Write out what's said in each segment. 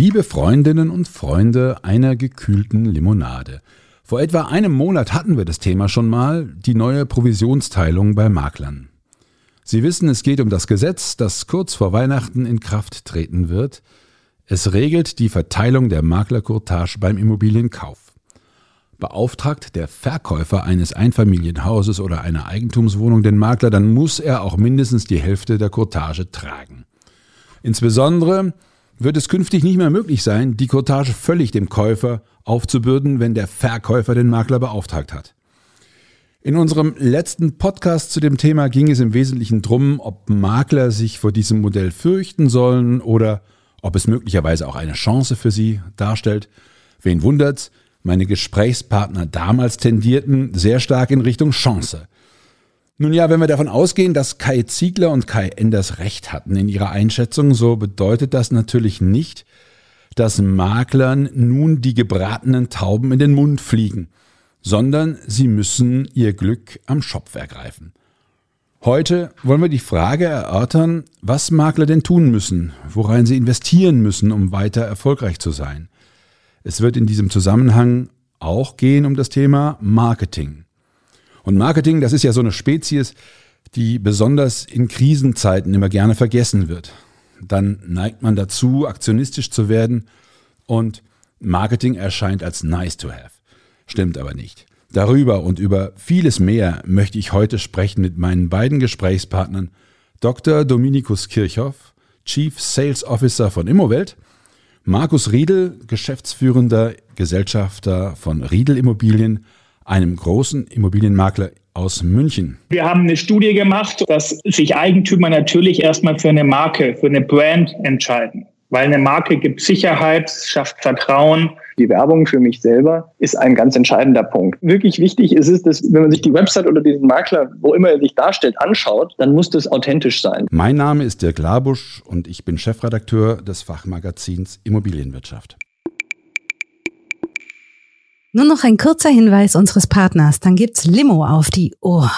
Liebe Freundinnen und Freunde einer gekühlten Limonade. Vor etwa einem Monat hatten wir das Thema schon mal, die neue Provisionsteilung bei Maklern. Sie wissen, es geht um das Gesetz, das kurz vor Weihnachten in Kraft treten wird. Es regelt die Verteilung der Maklercourtage beim Immobilienkauf. Beauftragt der Verkäufer eines Einfamilienhauses oder einer Eigentumswohnung den Makler, dann muss er auch mindestens die Hälfte der Courtage tragen. Insbesondere wird es künftig nicht mehr möglich sein, die Courtage völlig dem Käufer aufzubürden, wenn der Verkäufer den Makler beauftragt hat. In unserem letzten Podcast zu dem Thema ging es im Wesentlichen drum, ob Makler sich vor diesem Modell fürchten sollen oder ob es möglicherweise auch eine Chance für sie darstellt. Wen wundert's? Meine Gesprächspartner damals tendierten sehr stark in Richtung Chance. Nun ja, wenn wir davon ausgehen, dass Kai Ziegler und Kai Enders recht hatten in ihrer Einschätzung, so bedeutet das natürlich nicht, dass Maklern nun die gebratenen Tauben in den Mund fliegen, sondern sie müssen ihr Glück am Schopf ergreifen. Heute wollen wir die Frage erörtern, was Makler denn tun müssen, worein sie investieren müssen, um weiter erfolgreich zu sein. Es wird in diesem Zusammenhang auch gehen um das Thema Marketing. Und Marketing, das ist ja so eine Spezies, die besonders in Krisenzeiten immer gerne vergessen wird. Dann neigt man dazu, aktionistisch zu werden und Marketing erscheint als nice to have. Stimmt aber nicht. Darüber und über vieles mehr möchte ich heute sprechen mit meinen beiden Gesprächspartnern Dr. Dominikus Kirchhoff, Chief Sales Officer von Immowelt, Markus Riedel, geschäftsführender Gesellschafter von Riedel Immobilien, einem großen Immobilienmakler aus München. Wir haben eine Studie gemacht, dass sich Eigentümer natürlich erstmal für eine Marke, für eine Brand entscheiden. Weil eine Marke gibt Sicherheit, schafft Vertrauen. Die Werbung für mich selber ist ein ganz entscheidender Punkt. Wirklich wichtig ist es, dass wenn man sich die Website oder diesen Makler, wo immer er sich darstellt, anschaut, dann muss das authentisch sein. Mein Name ist Dirk Labusch und ich bin Chefredakteur des Fachmagazins Immobilienwirtschaft. Nur noch ein kurzer Hinweis unseres Partners, dann gibt's Limo auf die Ohr.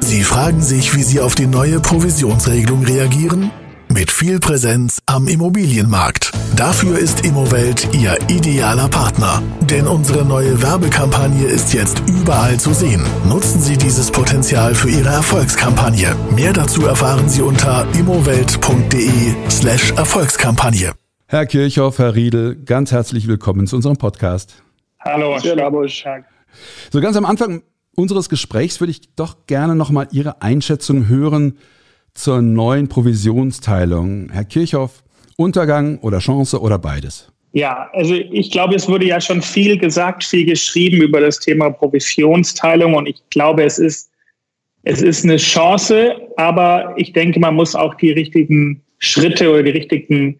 Sie fragen sich, wie Sie auf die neue Provisionsregelung reagieren? Mit viel Präsenz am Immobilienmarkt. Dafür ist Immowelt Ihr idealer Partner. Denn unsere neue Werbekampagne ist jetzt überall zu sehen. Nutzen Sie dieses Potenzial für Ihre Erfolgskampagne. Mehr dazu erfahren Sie unter immowelt.de slash Erfolgskampagne. Herr Kirchhoff, Herr Riedel, ganz herzlich willkommen zu unserem Podcast. Hallo, Sehr Labusch. So ganz am Anfang unseres Gesprächs würde ich doch gerne nochmal Ihre Einschätzung hören zur neuen Provisionsteilung. Herr Kirchhoff, Untergang oder Chance oder beides? Ja, also ich glaube, es wurde ja schon viel gesagt, viel geschrieben über das Thema Provisionsteilung und ich glaube, es ist, es ist eine Chance, aber ich denke, man muss auch die richtigen Schritte oder die richtigen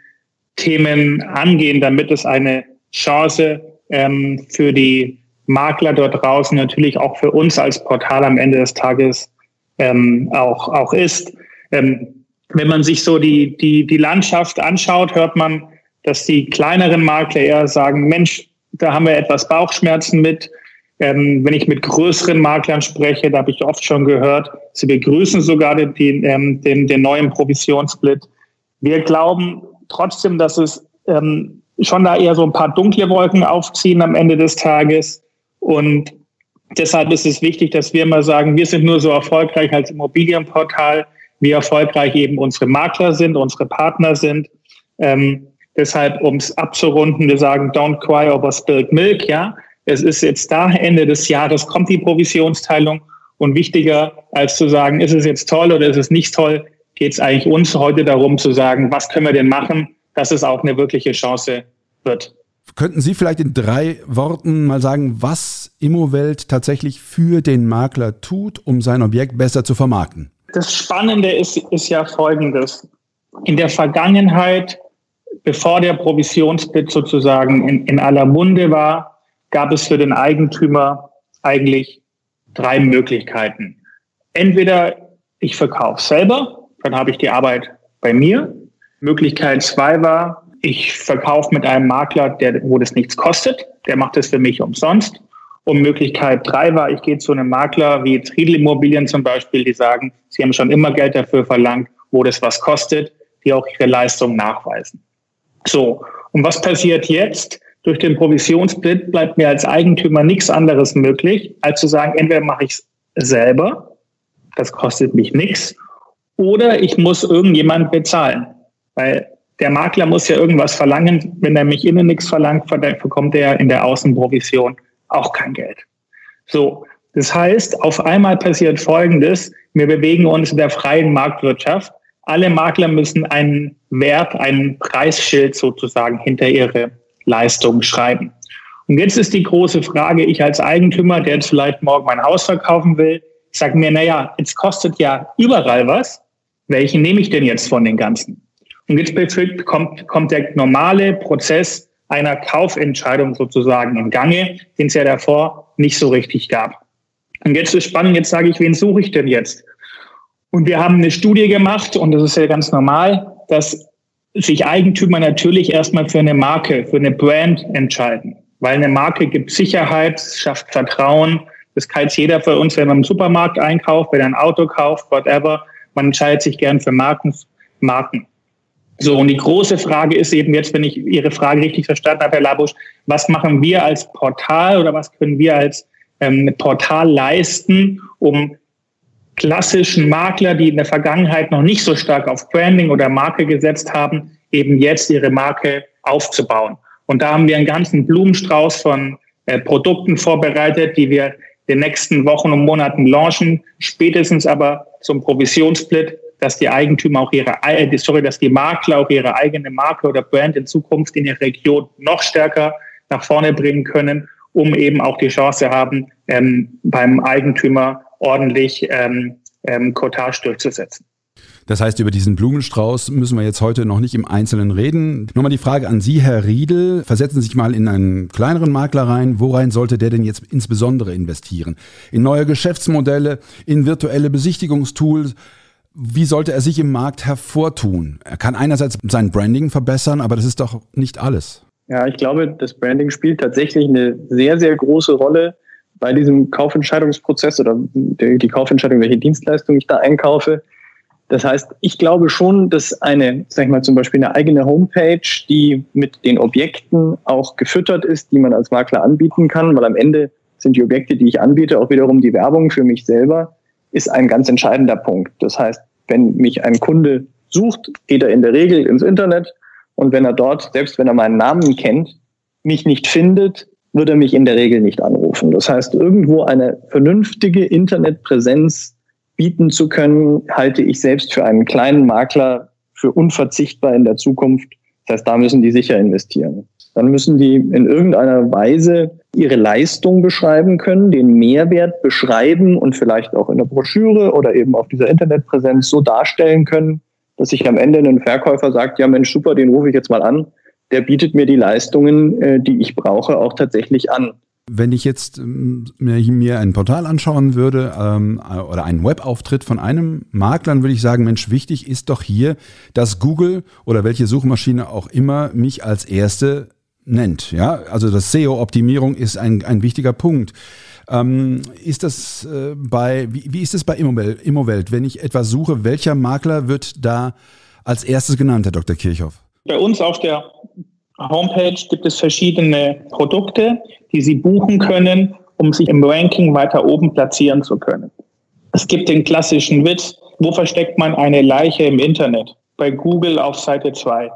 Themen angehen, damit es eine Chance ähm, für die Makler dort draußen, natürlich auch für uns als Portal am Ende des Tages ähm, auch, auch ist. Ähm, wenn man sich so die, die, die Landschaft anschaut, hört man, dass die kleineren Makler eher sagen, Mensch, da haben wir etwas Bauchschmerzen mit. Ähm, wenn ich mit größeren Maklern spreche, da habe ich oft schon gehört, sie begrüßen sogar den, den, ähm, den, den neuen Provisionssplit. Wir glauben trotzdem, dass es ähm, schon da eher so ein paar dunkle Wolken aufziehen am Ende des Tages. Und deshalb ist es wichtig, dass wir immer sagen, wir sind nur so erfolgreich als Immobilienportal, wie erfolgreich eben unsere Makler sind, unsere Partner sind. Ähm, deshalb, um es abzurunden, wir sagen, don't cry over spilled milk, ja. Es ist jetzt da, Ende des Jahres kommt die Provisionsteilung und wichtiger als zu sagen, ist es jetzt toll oder ist es nicht toll, geht es eigentlich uns heute darum zu sagen, was können wir denn machen, dass es auch eine wirkliche Chance wird. Könnten Sie vielleicht in drei Worten mal sagen, was Immowelt tatsächlich für den Makler tut, um sein Objekt besser zu vermarkten? Das Spannende ist, ist ja folgendes. in der Vergangenheit, bevor der Provisionsbit sozusagen in, in aller Munde war, gab es für den Eigentümer eigentlich drei Möglichkeiten. Entweder ich verkaufe selber, dann habe ich die Arbeit bei mir. Möglichkeit zwei war, ich verkaufe mit einem Makler, der, wo das nichts kostet, der macht es für mich umsonst. Und Möglichkeit drei war, ich gehe zu einem Makler wie jetzt Riedel Immobilien zum Beispiel, die sagen, sie haben schon immer Geld dafür verlangt, wo das was kostet, die auch ihre Leistung nachweisen. So, und was passiert jetzt? Durch den Provisionssplit bleibt mir als Eigentümer nichts anderes möglich, als zu sagen, entweder mache ich es selber, das kostet mich nichts, oder ich muss irgendjemand bezahlen. Weil der Makler muss ja irgendwas verlangen. Wenn er mich innen nichts verlangt, bekommt er in der Außenprovision auch kein Geld. So, das heißt, auf einmal passiert Folgendes. Wir bewegen uns in der freien Marktwirtschaft. Alle Makler müssen einen Wert, einen Preisschild sozusagen hinter ihre Leistung schreiben. Und jetzt ist die große Frage, ich als Eigentümer, der jetzt vielleicht morgen mein Haus verkaufen will, sage mir, na ja, es kostet ja überall was. Welchen nehme ich denn jetzt von den ganzen? Und jetzt kommt, kommt der normale Prozess einer Kaufentscheidung sozusagen im Gange, den es ja davor nicht so richtig gab. Und jetzt ist spannend, jetzt sage ich, wen suche ich denn jetzt? Und wir haben eine Studie gemacht, und das ist ja ganz normal, dass sich Eigentümer natürlich erstmal für eine Marke, für eine Brand entscheiden. Weil eine Marke gibt Sicherheit, schafft Vertrauen. Das kann jetzt jeder für uns, wenn man im Supermarkt einkauft, wenn er ein Auto kauft, whatever. Man entscheidet sich gern für Marken. Marken. So, und die große Frage ist eben jetzt, wenn ich Ihre Frage richtig verstanden habe, Herr Labusch, was machen wir als Portal oder was können wir als ähm, Portal leisten, um klassischen Makler, die in der Vergangenheit noch nicht so stark auf Branding oder Marke gesetzt haben, eben jetzt ihre Marke aufzubauen. Und da haben wir einen ganzen Blumenstrauß von äh, Produkten vorbereitet, die wir in den nächsten Wochen und Monaten launchen, spätestens aber zum Provisionssplit dass die Eigentümer auch ihre, äh, sorry, dass die Makler auch ihre eigene Marke oder Brand in Zukunft in ihrer Region noch stärker nach vorne bringen können, um eben auch die Chance haben, ähm, beim Eigentümer ordentlich ähm, ähm, Cottage durchzusetzen. Das heißt, über diesen Blumenstrauß müssen wir jetzt heute noch nicht im Einzelnen reden. Nur mal die Frage an Sie, Herr Riedel. Versetzen Sie sich mal in einen kleineren Makler rein. Worein sollte der denn jetzt insbesondere investieren? In neue Geschäftsmodelle, in virtuelle Besichtigungstools, wie sollte er sich im Markt hervortun? Er kann einerseits sein Branding verbessern, aber das ist doch nicht alles. Ja, ich glaube, das Branding spielt tatsächlich eine sehr, sehr große Rolle bei diesem Kaufentscheidungsprozess oder die Kaufentscheidung, welche Dienstleistung ich da einkaufe. Das heißt, ich glaube schon, dass eine, sag ich mal, zum Beispiel eine eigene Homepage, die mit den Objekten auch gefüttert ist, die man als Makler anbieten kann, weil am Ende sind die Objekte, die ich anbiete, auch wiederum die Werbung für mich selber ist ein ganz entscheidender Punkt. Das heißt, wenn mich ein Kunde sucht, geht er in der Regel ins Internet und wenn er dort, selbst wenn er meinen Namen kennt, mich nicht findet, wird er mich in der Regel nicht anrufen. Das heißt, irgendwo eine vernünftige Internetpräsenz bieten zu können, halte ich selbst für einen kleinen Makler für unverzichtbar in der Zukunft. Das heißt, da müssen die sicher investieren. Dann müssen die in irgendeiner Weise ihre Leistung beschreiben können, den Mehrwert beschreiben und vielleicht auch in der Broschüre oder eben auf dieser Internetpräsenz so darstellen können, dass sich am Ende ein Verkäufer sagt, ja Mensch, super, den rufe ich jetzt mal an. Der bietet mir die Leistungen, äh, die ich brauche, auch tatsächlich an. Wenn ich jetzt ähm, mir ein Portal anschauen würde ähm, oder einen Webauftritt von einem Makler, dann würde ich sagen, Mensch, wichtig ist doch hier, dass Google oder welche Suchmaschine auch immer mich als erste nennt. Ja, also das SEO-Optimierung ist ein, ein wichtiger Punkt. Ähm, ist das äh, bei, wie, wie ist es bei Immowelt, Immowelt? Wenn ich etwas suche, welcher Makler wird da als erstes genannt, Herr Dr. Kirchhoff? Bei uns auf der Homepage gibt es verschiedene Produkte, die Sie buchen können, um sich im Ranking weiter oben platzieren zu können. Es gibt den klassischen Witz, wo versteckt man eine Leiche im Internet? Bei Google auf Seite 2.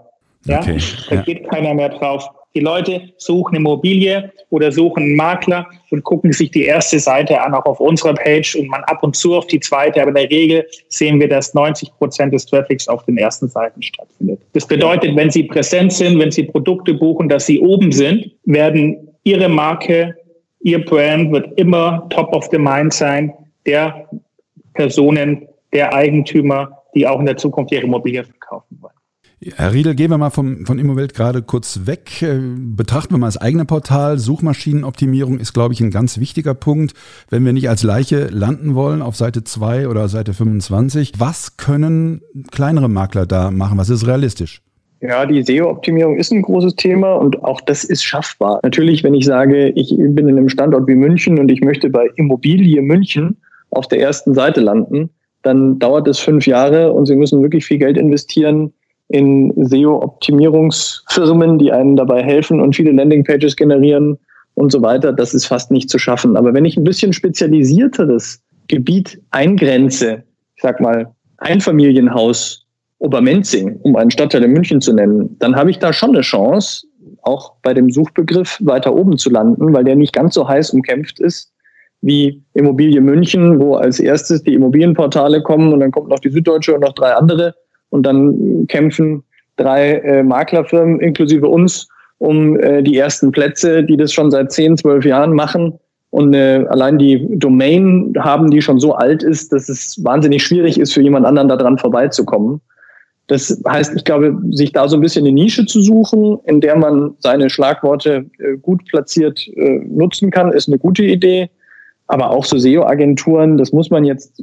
Ja? Okay, da ja. geht keiner mehr drauf. Die Leute suchen Immobilie oder suchen einen Makler und gucken sich die erste Seite an, auch auf unserer Page und man ab und zu auf die zweite. Aber in der Regel sehen wir, dass 90 Prozent des Traffics auf den ersten Seiten stattfindet. Das bedeutet, wenn Sie präsent sind, wenn Sie Produkte buchen, dass Sie oben sind, werden Ihre Marke, Ihr Brand wird immer top of the mind sein der Personen, der Eigentümer, die auch in der Zukunft ihre Immobilie verkaufen. Herr Riedel, gehen wir mal vom, von Immowelt gerade kurz weg. Äh, betrachten wir mal das eigene Portal. Suchmaschinenoptimierung ist, glaube ich, ein ganz wichtiger Punkt, wenn wir nicht als Leiche landen wollen auf Seite 2 oder Seite 25. Was können kleinere Makler da machen? Was ist realistisch? Ja, die SEO-Optimierung ist ein großes Thema und auch das ist schaffbar. Natürlich, wenn ich sage, ich bin in einem Standort wie München und ich möchte bei Immobilie München auf der ersten Seite landen, dann dauert es fünf Jahre und Sie müssen wirklich viel Geld investieren in SEO-Optimierungsfirmen, die einem dabei helfen und viele Landingpages generieren und so weiter. Das ist fast nicht zu schaffen. Aber wenn ich ein bisschen spezialisierteres Gebiet eingrenze, ich sag mal Einfamilienhaus Obermenzing, um einen Stadtteil in München zu nennen, dann habe ich da schon eine Chance, auch bei dem Suchbegriff weiter oben zu landen, weil der nicht ganz so heiß umkämpft ist wie Immobilie München, wo als erstes die Immobilienportale kommen und dann kommt noch die Süddeutsche und noch drei andere und dann kämpfen drei äh, Maklerfirmen inklusive uns um äh, die ersten Plätze, die das schon seit zehn, zwölf Jahren machen und äh, allein die Domain haben, die schon so alt ist, dass es wahnsinnig schwierig ist, für jemand anderen daran vorbeizukommen. Das heißt, ich glaube, sich da so ein bisschen eine Nische zu suchen, in der man seine Schlagworte äh, gut platziert äh, nutzen kann, ist eine gute Idee. Aber auch so SEO-Agenturen, das muss man jetzt,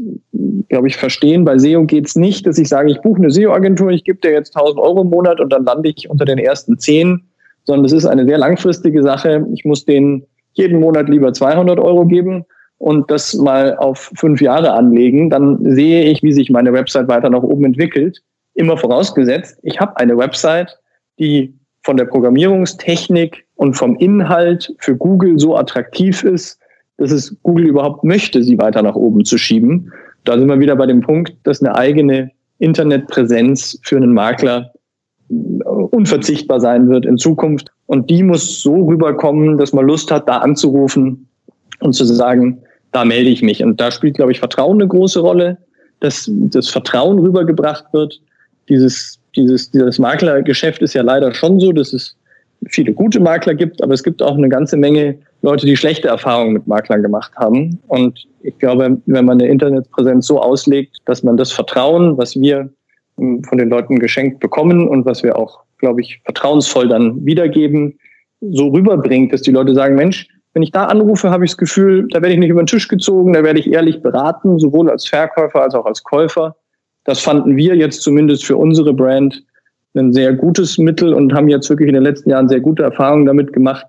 glaube ich, verstehen. Bei SEO geht's nicht, dass ich sage, ich buche eine SEO-Agentur, ich gebe dir jetzt 1000 Euro im Monat und dann lande ich unter den ersten zehn, sondern das ist eine sehr langfristige Sache. Ich muss denen jeden Monat lieber 200 Euro geben und das mal auf fünf Jahre anlegen. Dann sehe ich, wie sich meine Website weiter nach oben entwickelt. Immer vorausgesetzt, ich habe eine Website, die von der Programmierungstechnik und vom Inhalt für Google so attraktiv ist, dass es Google überhaupt möchte, sie weiter nach oben zu schieben. Da sind wir wieder bei dem Punkt, dass eine eigene Internetpräsenz für einen Makler unverzichtbar sein wird in Zukunft. Und die muss so rüberkommen, dass man Lust hat, da anzurufen und zu sagen, da melde ich mich. Und da spielt, glaube ich, Vertrauen eine große Rolle, dass das Vertrauen rübergebracht wird. Dieses, dieses, dieses Maklergeschäft ist ja leider schon so, dass es viele gute Makler gibt, aber es gibt auch eine ganze Menge Leute, die schlechte Erfahrungen mit Maklern gemacht haben. Und ich glaube, wenn man eine Internetpräsenz so auslegt, dass man das Vertrauen, was wir ähm, von den Leuten geschenkt bekommen und was wir auch, glaube ich, vertrauensvoll dann wiedergeben, so rüberbringt, dass die Leute sagen, Mensch, wenn ich da anrufe, habe ich das Gefühl, da werde ich nicht über den Tisch gezogen, da werde ich ehrlich beraten, sowohl als Verkäufer als auch als Käufer. Das fanden wir jetzt zumindest für unsere Brand ein sehr gutes Mittel und haben jetzt wirklich in den letzten Jahren sehr gute Erfahrungen damit gemacht,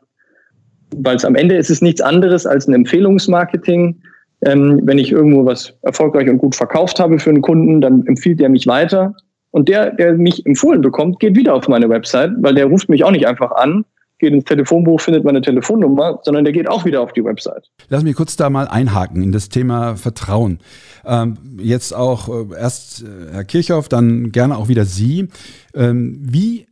weil es am Ende ist es nichts anderes als ein Empfehlungsmarketing. Ähm, wenn ich irgendwo was erfolgreich und gut verkauft habe für einen Kunden, dann empfiehlt er mich weiter. Und der, der mich empfohlen bekommt, geht wieder auf meine Website, weil der ruft mich auch nicht einfach an, geht ins Telefonbuch, findet meine Telefonnummer, sondern der geht auch wieder auf die Website. Lass mich kurz da mal einhaken in das Thema Vertrauen. Ähm, jetzt auch äh, erst äh, Herr Kirchhoff, dann gerne auch wieder Sie. Ähm, wie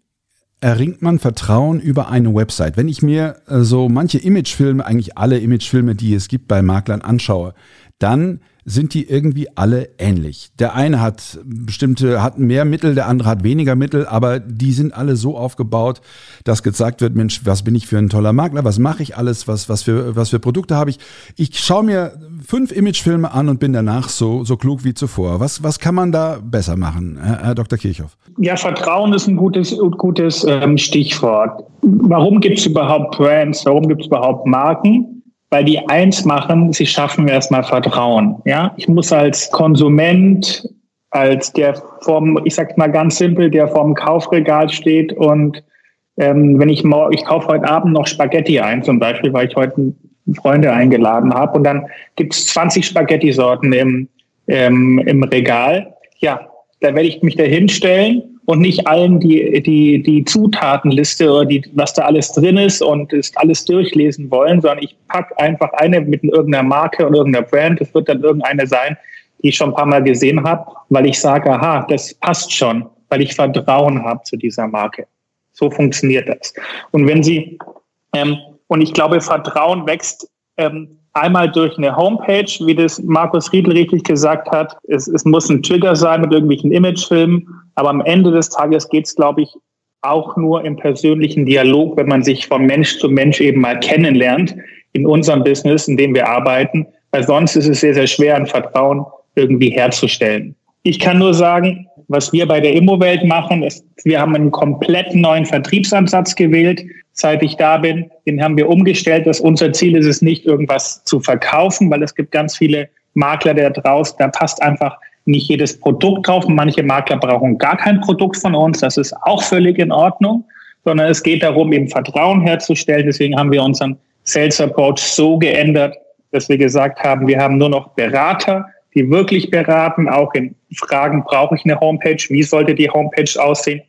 erringt man Vertrauen über eine Website. Wenn ich mir äh, so manche Imagefilme, eigentlich alle Imagefilme, die es gibt bei Maklern anschaue, dann sind die irgendwie alle ähnlich. Der eine hat bestimmte, hat mehr Mittel, der andere hat weniger Mittel, aber die sind alle so aufgebaut, dass gesagt wird, Mensch, was bin ich für ein toller Makler, was mache ich alles, was, was, für, was für Produkte habe ich. Ich schaue mir fünf Imagefilme an und bin danach so, so klug wie zuvor. Was, was kann man da besser machen, Herr, Herr Dr. Kirchhoff? Ja, Vertrauen ist ein gutes, gutes ähm, Stichwort. Warum gibt es überhaupt Brands? Warum gibt es überhaupt Marken? Weil die eins machen, sie schaffen erstmal Vertrauen. Ja, ich muss als Konsument, als der vom, ich sag mal ganz simpel, der vorm Kaufregal steht und ähm, wenn ich morgen, ich kaufe heute Abend noch Spaghetti ein, zum Beispiel, weil ich heute Freunde eingeladen habe und dann gibt es 20 Spaghetti-Sorten im, ähm, im Regal. Ja, da werde ich mich da hinstellen und nicht allen die, die, die Zutatenliste oder die, was da alles drin ist und ist alles durchlesen wollen, sondern ich packe einfach eine mit irgendeiner Marke und irgendeiner Brand. Das wird dann irgendeine sein, die ich schon ein paar Mal gesehen habe, weil ich sage, aha, das passt schon, weil ich Vertrauen habe zu dieser Marke. So funktioniert das. Und wenn Sie, ähm, und ich glaube, Vertrauen wächst ähm, Einmal durch eine Homepage, wie das Markus Riedel richtig gesagt hat. Es, es muss ein Trigger sein mit irgendwelchen Imagefilmen. Aber am Ende des Tages geht es, glaube ich, auch nur im persönlichen Dialog, wenn man sich von Mensch zu Mensch eben mal kennenlernt in unserem Business, in dem wir arbeiten. Weil sonst ist es sehr, sehr schwer, ein Vertrauen irgendwie herzustellen. Ich kann nur sagen, Was wir bei der Immowelt machen, ist, wir haben einen komplett neuen Vertriebsansatz gewählt, seit ich da bin. Den haben wir umgestellt. Dass unser Ziel ist es nicht, irgendwas zu verkaufen, weil es gibt ganz viele Makler da draußen, da passt einfach nicht jedes Produkt drauf. Manche Makler brauchen gar kein Produkt von uns. Das ist auch völlig in Ordnung, sondern es geht darum, eben Vertrauen herzustellen. Deswegen haben wir unseren Sales Approach so geändert, dass wir gesagt haben, wir haben nur noch Berater, die wirklich beraten, auch in Fragen, brauche ich eine Homepage? Wie sollte die Homepage aussehen?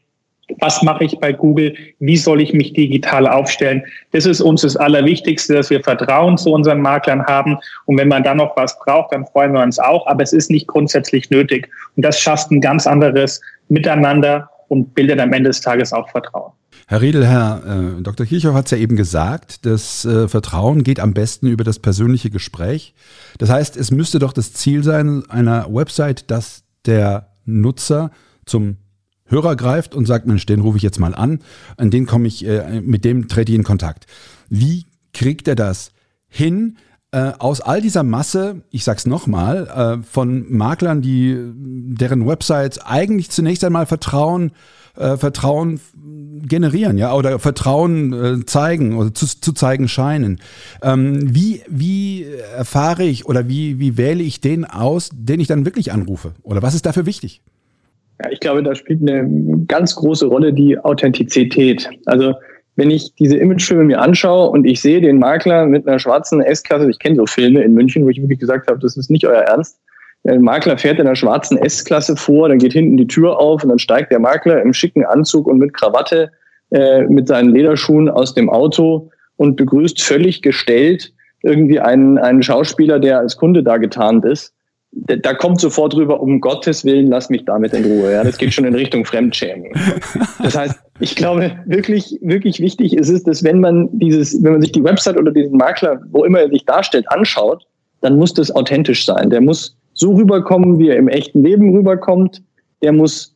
Was mache ich bei Google? Wie soll ich mich digital aufstellen? Das ist uns das Allerwichtigste, dass wir Vertrauen zu unseren Maklern haben. Und wenn man dann noch was braucht, dann freuen wir uns auch. Aber es ist nicht grundsätzlich nötig. Und das schafft ein ganz anderes Miteinander und bildet am Ende des Tages auch Vertrauen. Herr Riedel, Herr äh, Dr. Kirchhoff hat es ja eben gesagt, das äh, Vertrauen geht am besten über das persönliche Gespräch. Das heißt, es müsste doch das Ziel sein einer Website, dass der Nutzer zum Hörer greift und sagt, Mensch, den rufe ich jetzt mal an, an den komme ich, äh, mit dem trete ich in Kontakt. Wie kriegt er das hin? Äh, aus all dieser Masse, ich sag's nochmal, äh, von Maklern, die deren Websites eigentlich zunächst einmal Vertrauen, äh, Vertrauen generieren, ja, oder Vertrauen äh, zeigen oder zu, zu zeigen scheinen. Ähm, wie, wie erfahre ich oder wie, wie wähle ich den aus, den ich dann wirklich anrufe? Oder was ist dafür wichtig? Ja, ich glaube, da spielt eine ganz große Rolle die Authentizität. Also wenn ich diese Imagefilme mir anschaue und ich sehe den Makler mit einer schwarzen S-Klasse, ich kenne so Filme in München, wo ich wirklich gesagt habe, das ist nicht euer Ernst. Der Makler fährt in einer schwarzen S-Klasse vor, dann geht hinten die Tür auf und dann steigt der Makler im schicken Anzug und mit Krawatte äh, mit seinen Lederschuhen aus dem Auto und begrüßt völlig gestellt irgendwie einen, einen Schauspieler, der als Kunde da getarnt ist da kommt sofort drüber, um Gottes Willen, lass mich damit in Ruhe. Ja, das geht schon in Richtung Fremdschämen. Das heißt, ich glaube, wirklich, wirklich wichtig ist es, dass wenn man dieses, wenn man sich die Website oder diesen Makler, wo immer er sich darstellt, anschaut, dann muss das authentisch sein. Der muss so rüberkommen, wie er im echten Leben rüberkommt. Der muss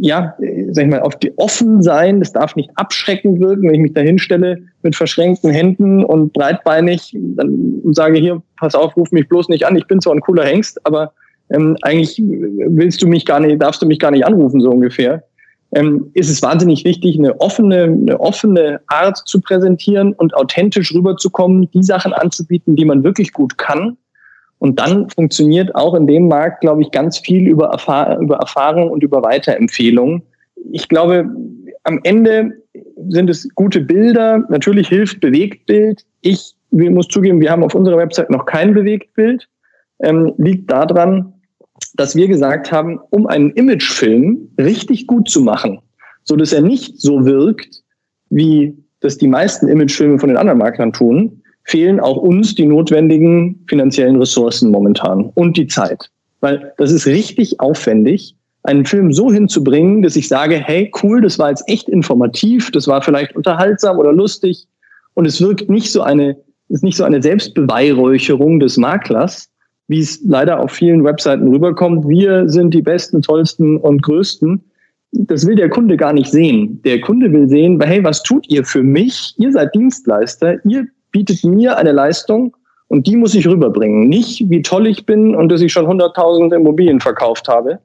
ja, sag ich mal, auf die offen sein. Das darf nicht abschreckend wirken, wenn ich mich da hinstelle mit verschränkten Händen und breitbeinig dann sage hier, pass auf, ruf mich bloß nicht an. Ich bin zwar ein cooler Hengst, aber ähm, eigentlich willst du mich gar nicht, darfst du mich gar nicht anrufen, so ungefähr. Ähm, ist es wahnsinnig wichtig, eine offene, eine offene Art zu präsentieren und authentisch rüberzukommen, die Sachen anzubieten, die man wirklich gut kann und dann funktioniert auch in dem Markt, glaube ich, ganz viel über, Erfahr über Erfahrung und über Weiterempfehlungen. Ich glaube, am Ende sind es gute Bilder. Natürlich hilft Bewegtbild. Ich muss zugeben, wir haben auf unserer Website noch kein Bewegtbild. Ähm, liegt daran, dass wir gesagt haben, um einen Imagefilm richtig gut zu machen, so dass er nicht so wirkt, wie das die meisten Imagefilme von den anderen Maklern tun, fehlen auch uns die notwendigen finanziellen Ressourcen momentan und die Zeit. Weil das ist richtig aufwendig, einen Film so hinzubringen, dass ich sage, hey, cool, das war jetzt echt informativ, das war vielleicht unterhaltsam oder lustig und es wirkt nicht so eine, ist nicht so eine Selbstbeweihräucherung des Maklers, wie es leider auf vielen Webseiten rüberkommt. Wir sind die besten, tollsten und größten. Das will der Kunde gar nicht sehen. Der Kunde will sehen, hey, was tut ihr für mich? Ihr seid Dienstleister, ihr bietet mir eine Leistung und die muss ich rüberbringen. Nicht, wie toll ich bin und dass ich schon 100.000 Immobilien verkauft habe.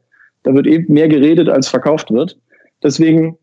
Da wird eben mehr geredet, als verkauft wird. Deswegen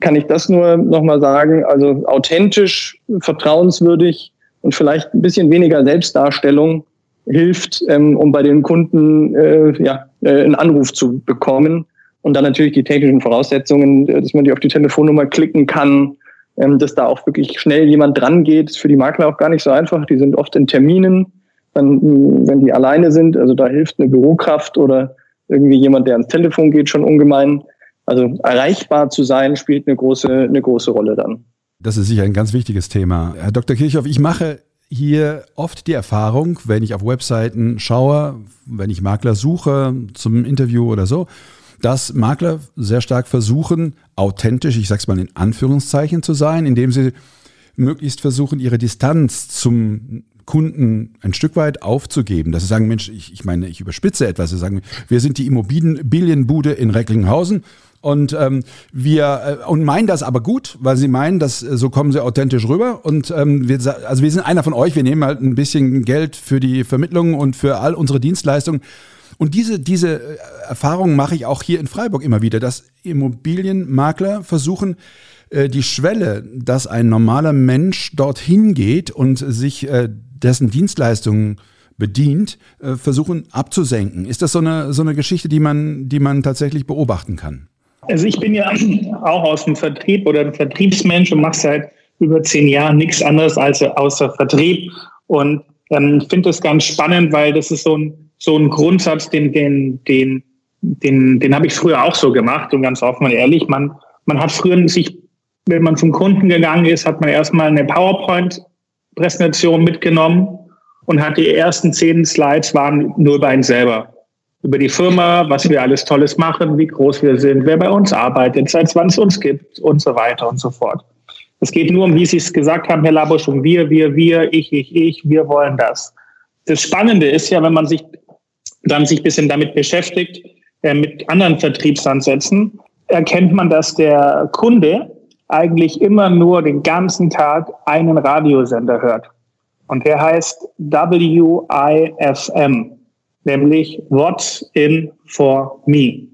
kann ich das nur nochmal sagen. Also authentisch, vertrauenswürdig und vielleicht ein bisschen weniger Selbstdarstellung hilft, ähm, um bei den Kunden äh, ja, äh, einen Anruf zu bekommen. Und dann natürlich die technischen Voraussetzungen, äh, dass man die auf die Telefonnummer klicken kann, ähm, dass da auch wirklich schnell jemand dran geht, ist für die Makler auch gar nicht so einfach. Die sind oft in Terminen, dann, wenn die alleine sind. Also da hilft eine Bürokraft oder irgendwie jemand, der ans Telefon geht, schon ungemein. Also erreichbar zu sein, spielt eine große, eine große Rolle dann. Das ist sicher ein ganz wichtiges Thema. Herr Dr. Kirchhoff, ich mache hier oft die Erfahrung, wenn ich auf Webseiten schaue, wenn ich Makler suche zum Interview oder so, dass Makler sehr stark versuchen, authentisch, ich sag's mal in Anführungszeichen zu sein, indem sie möglichst versuchen, ihre Distanz zum Kunden ein Stück weit aufzugeben, dass sie sagen, Mensch, ich, ich meine, ich überspitze etwas, sie sagen, wir sind die Immobilienbude in Recklinghausen und ähm, wir äh, und meinen das aber gut, weil sie meinen, dass äh, so kommen sie authentisch rüber und ähm, wir, also wir sind einer von euch, wir nehmen halt ein bisschen Geld für die Vermittlung und für all unsere Dienstleistungen Und diese, diese äh, Erfahrung mache ich auch hier in Freiburg immer wieder, dass Immobilienmakler versuchen, äh, die Schwelle, dass ein normaler Mensch dorthin geht und sich äh, dessen Dienstleistungen bedient, versuchen abzusenken. Ist das so eine, so eine Geschichte, die man, die man tatsächlich beobachten kann? Also ich bin ja auch aus dem Vertrieb oder ein Vertriebsmensch und mache seit über zehn Jahren nichts anderes als außer Vertrieb. Und ähm, ich finde das ganz spannend, weil das ist so ein, so ein Grundsatz, den, den, den, den, den habe ich früher auch so gemacht und ganz offen und ehrlich. Man, man hat früher sich, wenn man zum Kunden gegangen ist, hat man erstmal eine PowerPoint-Präsentation mitgenommen und hat die ersten zehn Slides waren nur über einen selber. Über die Firma, was wir alles Tolles machen, wie groß wir sind, wer bei uns arbeitet, seit wann es uns gibt und so weiter und so fort. Es geht nur um, wie Sie es gesagt haben, Herr Labusch, um wir, wir, wir, ich, ich, ich, wir wollen das. Das Spannende ist ja, wenn man sich dann sich ein bisschen damit beschäftigt, äh, mit anderen Vertriebsansätzen, erkennt man, dass der Kunde eigentlich immer nur den ganzen Tag einen Radiosender hört. Und der heißt WIFM, nämlich What's in for me.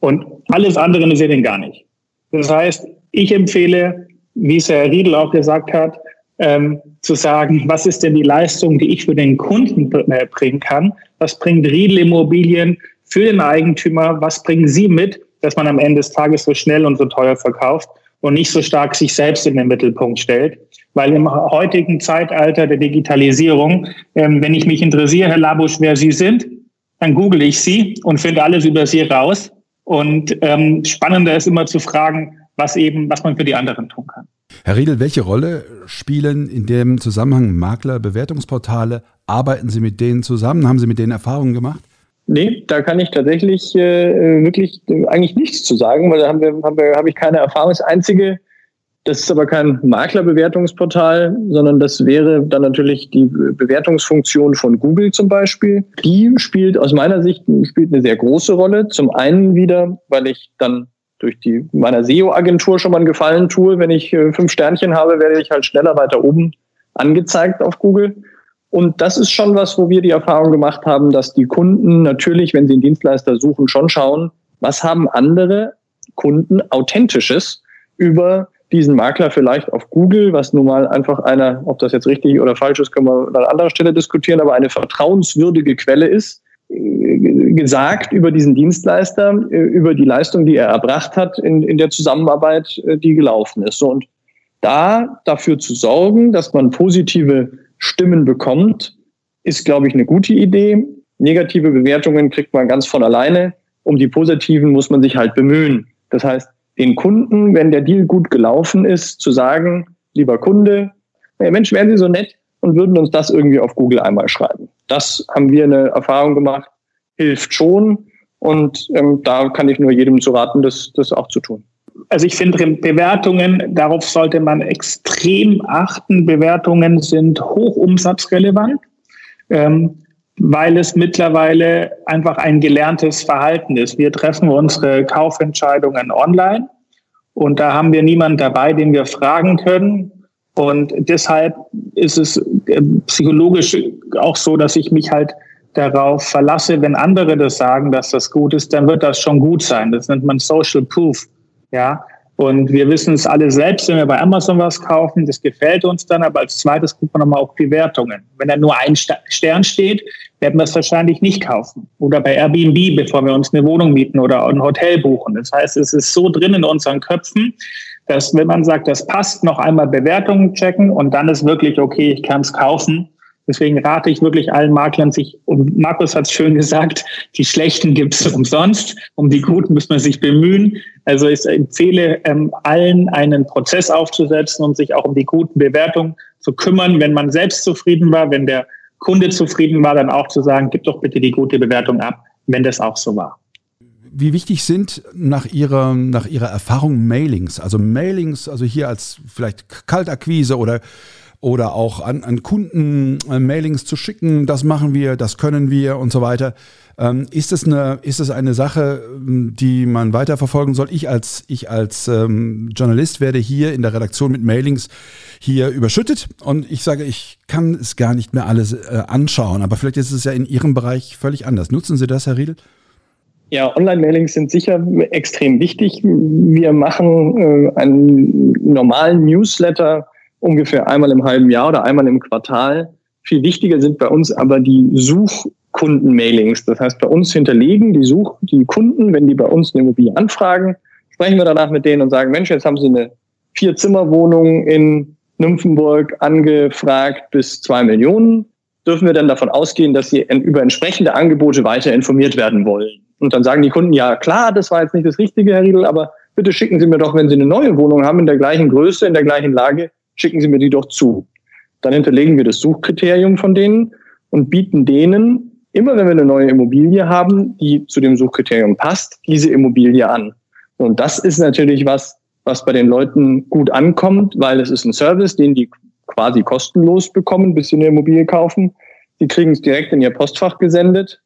Und alles andere interessiert ihn gar nicht. Das heißt, ich empfehle wie es Herr Riedel auch gesagt hat, ähm, zu sagen, was ist denn die Leistung, die ich für den Kunden äh, bringen kann? Was bringt Riedel Immobilien für den Eigentümer? Was bringen Sie mit, dass man am Ende des Tages so schnell und so teuer verkauft und nicht so stark sich selbst in den Mittelpunkt stellt? Weil im heutigen Zeitalter der Digitalisierung, ähm, wenn ich mich interessiere, Herr Labusch, wer Sie sind, dann google ich Sie und finde alles über Sie raus. Und ähm, spannender ist immer zu fragen, was eben, was man für die anderen tun kann. Herr Riedel, welche Rolle spielen in dem Zusammenhang Makler, Bewertungsportale? Arbeiten Sie mit denen zusammen? Haben Sie mit denen Erfahrungen gemacht? Nee, da kann ich tatsächlich äh, wirklich äh, eigentlich nichts zu sagen, weil da haben wir, haben wir, habe ich keine Erfahrung. Das einzige, das ist aber kein Maklerbewertungsportal, sondern das wäre dann natürlich die Bewertungsfunktion von Google zum Beispiel. Die spielt aus meiner Sicht spielt eine sehr große Rolle. Zum einen wieder, weil ich dann durch die meiner SEO-Agentur schon mal einen Gefallen tue. Wenn ich äh, fünf Sternchen habe, werde ich halt schneller weiter oben angezeigt auf Google. Und das ist schon was, wo wir die Erfahrung gemacht haben, dass die Kunden natürlich, wenn sie einen Dienstleister suchen, schon schauen, was haben andere Kunden authentisches über diesen Makler vielleicht auf Google, was nun mal einfach einer, ob das jetzt richtig oder falsch ist, können wir an anderer Stelle diskutieren, aber eine vertrauenswürdige Quelle ist, gesagt über diesen Dienstleister, äh, über die Leistung, die er erbracht hat in, in der Zusammenarbeit, äh, die gelaufen ist. So, und da dafür zu sorgen, dass man positive Stimmen bekommt, ist, glaube ich, eine gute Idee. Negative Bewertungen kriegt man ganz von alleine. Um die positiven muss man sich halt bemühen. Das heißt, den Kunden, wenn der Deal gut gelaufen ist, zu sagen, lieber Kunde, Mensch, wären Sie so nett und würden uns das irgendwie auf Google einmal schreiben. Das haben wir eine Erfahrung gemacht, hilft schon. Und ähm, da kann ich nur jedem zu raten, das, das auch zu tun. Also ich finde Bewertungen, darauf sollte man extrem achten. Bewertungen sind hochumsatzrelevant, ähm, weil es mittlerweile einfach ein gelerntes Verhalten ist. Wir treffen unsere Kaufentscheidungen online und da haben wir niemanden dabei, den wir fragen können. Und deshalb ist es äh, psychologisch auch so, dass ich mich halt darauf verlasse, wenn andere das sagen, dass das gut ist, dann wird das schon gut sein. Das nennt man Social Proof. Ja. Und wir wissen es alle selbst, wenn wir bei Amazon was kaufen, das gefällt uns dann, aber als zweites gucken wir nochmal auf die Wertungen. Wenn da nur ein Stern steht, werden wir es wahrscheinlich nicht kaufen. Oder bei Airbnb, bevor wir uns eine Wohnung mieten oder ein Hotel buchen. Das heißt, es ist so drin in unseren Köpfen, dass wenn man sagt, das passt, noch einmal Bewertungen checken und dann ist wirklich okay, ich kann es kaufen Deswegen rate ich wirklich allen Maklern, sich, und Markus hat es schön gesagt, die Schlechten gibt es umsonst, um die Guten muss man sich bemühen. Also ich empfehle ähm, allen, einen Prozess aufzusetzen und sich auch um die guten Bewertungen zu kümmern, wenn man selbst zufrieden war, wenn der Kunde zufrieden war, dann auch zu sagen, gib doch bitte die gute Bewertung ab, wenn das auch so war. Wie wichtig sind nach Ihrer, nach Ihrer Erfahrung Mailings? Also Mailings, also hier als vielleicht Kaltakquise oder oder auch an, an Kunden äh, Mailings zu schicken. Das machen wir, das können wir und so weiter. Ähm, ist es eine, ist es eine Sache, ähm, die man weiterverfolgen soll? Ich als, ich als ähm, Journalist werde hier in der Redaktion mit Mailings hier überschüttet und ich sage, ich kann es gar nicht mehr alles äh, anschauen. Aber vielleicht ist es ja in Ihrem Bereich völlig anders. Nutzen Sie das, Herr Riedel? Ja, Online-Mailings sind sicher extrem wichtig. Wir machen äh, einen normalen Newsletter ungefähr einmal im halben Jahr oder einmal im Quartal. Viel wichtiger sind bei uns aber die Suchkunden-Mailings. Das heißt, bei uns hinterlegen die Such die Kunden, wenn die bei uns eine Immobilie anfragen, sprechen wir danach mit denen und sagen, Mensch, jetzt haben sie eine Vier-Zimmer-Wohnung in Nymphenburg angefragt bis zwei Millionen. Dürfen wir dann davon ausgehen, dass sie über entsprechende Angebote weiter informiert werden wollen? Und dann sagen die Kunden, ja klar, das war jetzt nicht das Richtige, Herr Riedel, aber bitte schicken Sie mir doch, wenn Sie eine neue Wohnung haben, in der gleichen Größe, in der gleichen Lage, schicken Sie mir die doch zu. Dann hinterlegen wir das Suchkriterium von denen und bieten denen, immer wenn wir eine neue Immobilie haben, die zu dem Suchkriterium passt, diese Immobilie an. Und das ist natürlich was, was bei den Leuten gut ankommt, weil es ist ein Service, den die quasi kostenlos bekommen, bis sie eine Immobilie kaufen. Sie kriegen es direkt in ihr Postfach gesendet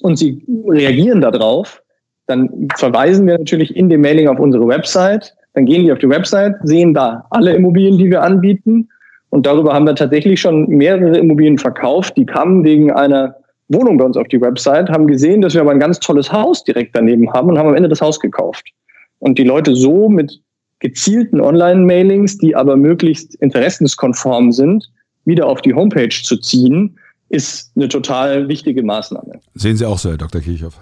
und sie reagieren darauf, dann verweisen wir natürlich in dem Mailing auf unsere Website. Dann gehen die auf die Website, sehen da alle Immobilien, die wir anbieten. Und darüber haben wir tatsächlich schon mehrere Immobilien verkauft. Die kamen wegen einer Wohnung bei uns auf die Website, haben gesehen, dass wir aber ein ganz tolles Haus direkt daneben haben und haben am Ende das Haus gekauft. Und die Leute so mit gezielten Online-Mailings, die aber möglichst interessenskonform sind, wieder auf die Homepage zu ziehen, ist eine total wichtige Maßnahme. Sehen Sie auch so, Herr Dr. Kirchhoff?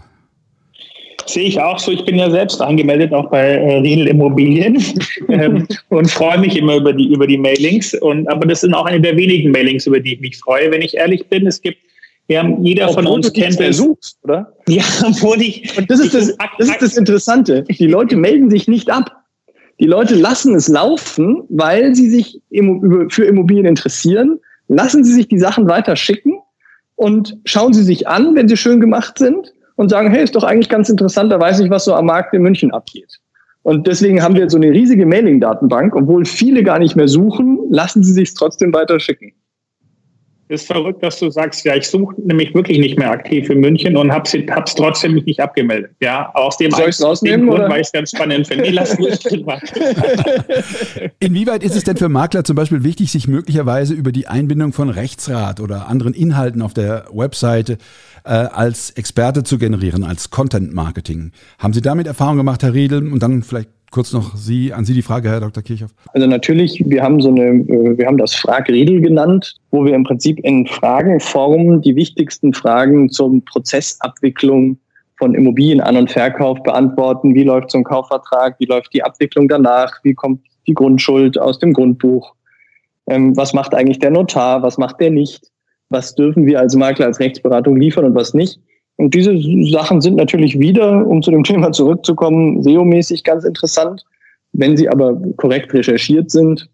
Sehe ich auch so. Ich bin ja selbst angemeldet, auch bei äh, Riedel Immobilien ähm, und freue mich immer über die, über die Mailings. Und, aber das sind auch eine der wenigen Mailings, über die ich mich freue, wenn ich ehrlich bin. Es gibt, wir haben, jeder Obwohl von uns kennt es. Suchst, oder? Ja, obwohl ich. Und das ist das, das ist das Interessante. Die Leute melden sich nicht ab. Die Leute lassen es laufen, weil sie sich für Immobilien interessieren lassen Sie sich die Sachen weiter schicken und schauen Sie sich an, wenn sie schön gemacht sind und sagen, hey, ist doch eigentlich ganz interessant, da weiß ich, was so am Markt in München abgeht. Und deswegen haben wir so eine riesige Mailing-Datenbank. Obwohl viele gar nicht mehr suchen, lassen sie sich trotzdem weiter schicken ist verrückt, dass du sagst, ja, ich suche nämlich wirklich nicht mehr aktiv in München und habe es trotzdem nicht abgemeldet. Ja, aus dem Soll ich rausnehmen, Grund, weil ich es ganz spannend finde. Nee, lass mich Inwieweit ist es denn für Makler zum Beispiel wichtig, sich möglicherweise über die Einbindung von Rechtsrat oder anderen Inhalten auf der Webseite äh, als Experte zu generieren, als Content Marketing? Haben Sie damit Erfahrung gemacht, Herr Riedel? Und dann vielleicht kurz noch Sie, an Sie die Frage, Herr Dr. Kirchhoff. Also natürlich, wir haben so eine, äh, wir haben das Fragredel genannt, wo wir im Prinzip in Fragenform die wichtigsten Fragen zum Prozessabwicklung von Immobilien-An- und Verkauf beantworten. Wie läuft so ein Kaufvertrag? Wie läuft die Abwicklung danach? Wie kommt die Grundschuld aus dem Grundbuch? Ähm, was macht eigentlich der Notar? Was macht der nicht? Was dürfen wir als Makler, als Rechtsberatung liefern und was nicht? Und diese Sachen sind natürlich wieder, um zu dem Thema zurückzukommen, SEO-mäßig ganz interessant. Wenn sie aber korrekt recherchiert sind,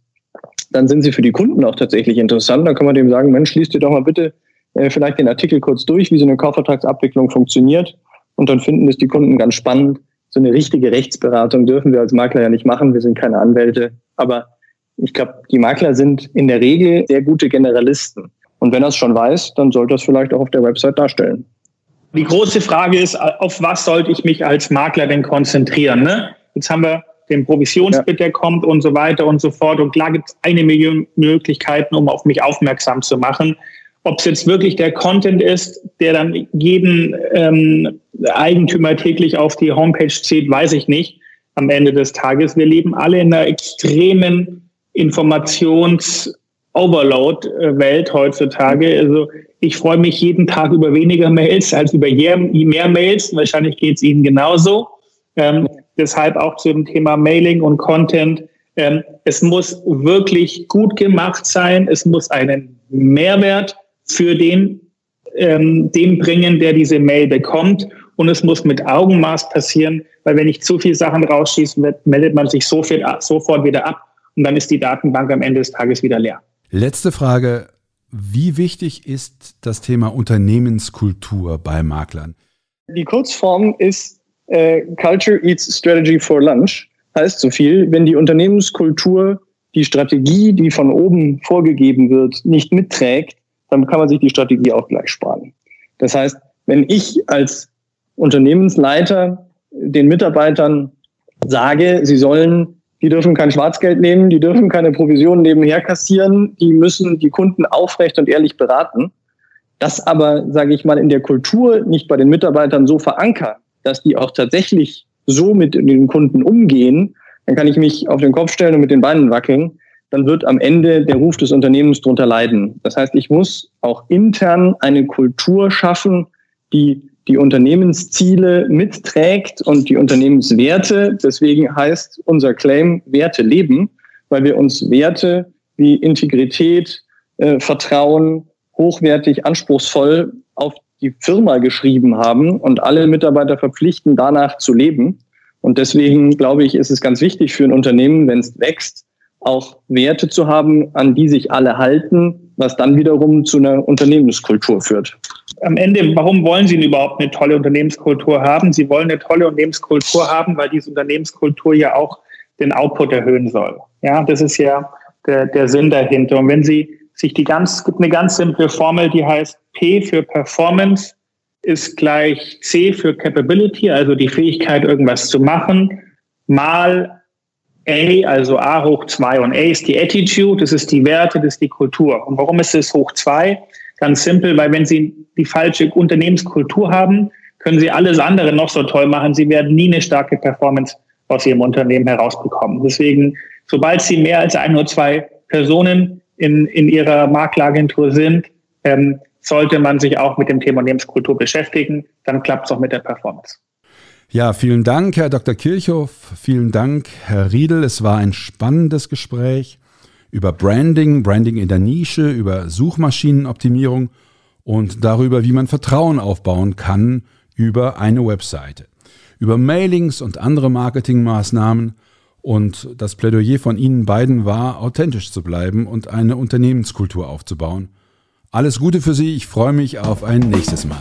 dann sind sie für die Kunden auch tatsächlich interessant. Dann kann man dem sagen, Mensch, liest dir doch mal bitte äh, vielleicht den Artikel kurz durch, wie so eine Kaufvertragsabwicklung funktioniert. Und dann finden es die Kunden ganz spannend. So eine richtige Rechtsberatung dürfen wir als Makler ja nicht machen. Wir sind keine Anwälte. Aber ich glaube, die Makler sind in der Regel sehr gute Generalisten. Und wenn er es schon weiß, dann sollte er es vielleicht auch auf der Website darstellen. Die große Frage ist, auf was sollte ich mich als Makler denn konzentrieren? Ne? Jetzt haben wir den Provisionsbit, der kommt und so weiter und so fort. Und klar gibt es eine Million Möglichkeiten, um auf mich aufmerksam zu machen. Ob es jetzt wirklich der Content ist, der dann jeden ähm, Eigentümer täglich auf die Homepage zieht, weiß ich nicht. Am Ende des Tages. Wir leben alle in einer extremen Informations- Overload-Welt heutzutage. Also ich freue mich jeden Tag über weniger Mails als über mehr Mails. Wahrscheinlich geht es Ihnen genauso. Ähm, deshalb auch zum Thema Mailing und Content. Ähm, es muss wirklich gut gemacht sein. Es muss einen Mehrwert für den, ähm, den bringen, der diese Mail bekommt. Und es muss mit Augenmaß passieren, weil wenn ich zu viele Sachen rausschieße, meldet man sich so viel, sofort wieder ab und dann ist die Datenbank am Ende des Tages wieder leer. Letzte Frage. Wie wichtig ist das Thema Unternehmenskultur bei Maklern? Die Kurzform ist äh, Culture Eats Strategy for Lunch. Heißt so viel, wenn die Unternehmenskultur die Strategie, die von oben vorgegeben wird, nicht mitträgt, dann kann man sich die Strategie auch gleich sparen. Das heißt, wenn ich als Unternehmensleiter den Mitarbeitern sage, sie sollen, die dürfen kein Schwarzgeld nehmen, die dürfen keine Provisionen nebenher kassieren, die müssen die Kunden aufrecht und ehrlich beraten. Das aber, sage ich mal, in der Kultur nicht bei den Mitarbeitern so verankert, dass die auch tatsächlich so mit den Kunden umgehen, dann kann ich mich auf den Kopf stellen und mit den Beinen wackeln. Dann wird am Ende der Ruf des Unternehmens darunter leiden. Das heißt, ich muss auch intern eine Kultur schaffen, die die Unternehmensziele mitträgt und die Unternehmenswerte. Deswegen heißt unser Claim Werte leben, weil wir uns Werte wie Integrität, äh, Vertrauen, hochwertig, anspruchsvoll auf die Firma geschrieben haben und alle Mitarbeiter verpflichten, danach zu leben. Und deswegen glaube ich, ist es ganz wichtig für ein Unternehmen, wenn es wächst, auch Werte zu haben, an die sich alle halten, was dann wiederum zu einer Unternehmenskultur führt. Am Ende, warum wollen Sie überhaupt eine tolle Unternehmenskultur haben? Sie wollen eine tolle Unternehmenskultur haben, weil diese Unternehmenskultur ja auch den Output erhöhen soll. Ja, das ist ja der, der Sinn dahinter. Und wenn Sie sich die ganz, es gibt eine ganz simple Formel, die heißt P für Performance ist gleich C für Capability, also die Fähigkeit, irgendwas zu machen, mal A, also A hoch zwei und A ist die Attitude, das ist die Werte, das ist die Kultur. Und warum ist es hoch zwei? Ganz simpel, weil wenn Sie die falsche Unternehmenskultur haben, können Sie alles andere noch so toll machen. Sie werden nie eine starke Performance aus Ihrem Unternehmen herausbekommen. Deswegen, sobald Sie mehr als ein oder zwei Personen in, in Ihrer Makleragentur sind, ähm, sollte man sich auch mit dem Thema Unternehmenskultur beschäftigen. Dann klappt es auch mit der Performance. Ja, vielen Dank, Herr Dr. Kirchhoff. Vielen Dank, Herr Riedel. Es war ein spannendes Gespräch über Branding, Branding in der Nische, über Suchmaschinenoptimierung und darüber, wie man Vertrauen aufbauen kann über eine Webseite. Über Mailings und andere Marketingmaßnahmen. Und das Plädoyer von Ihnen beiden war, authentisch zu bleiben und eine Unternehmenskultur aufzubauen. Alles Gute für Sie. Ich freue mich auf ein nächstes Mal.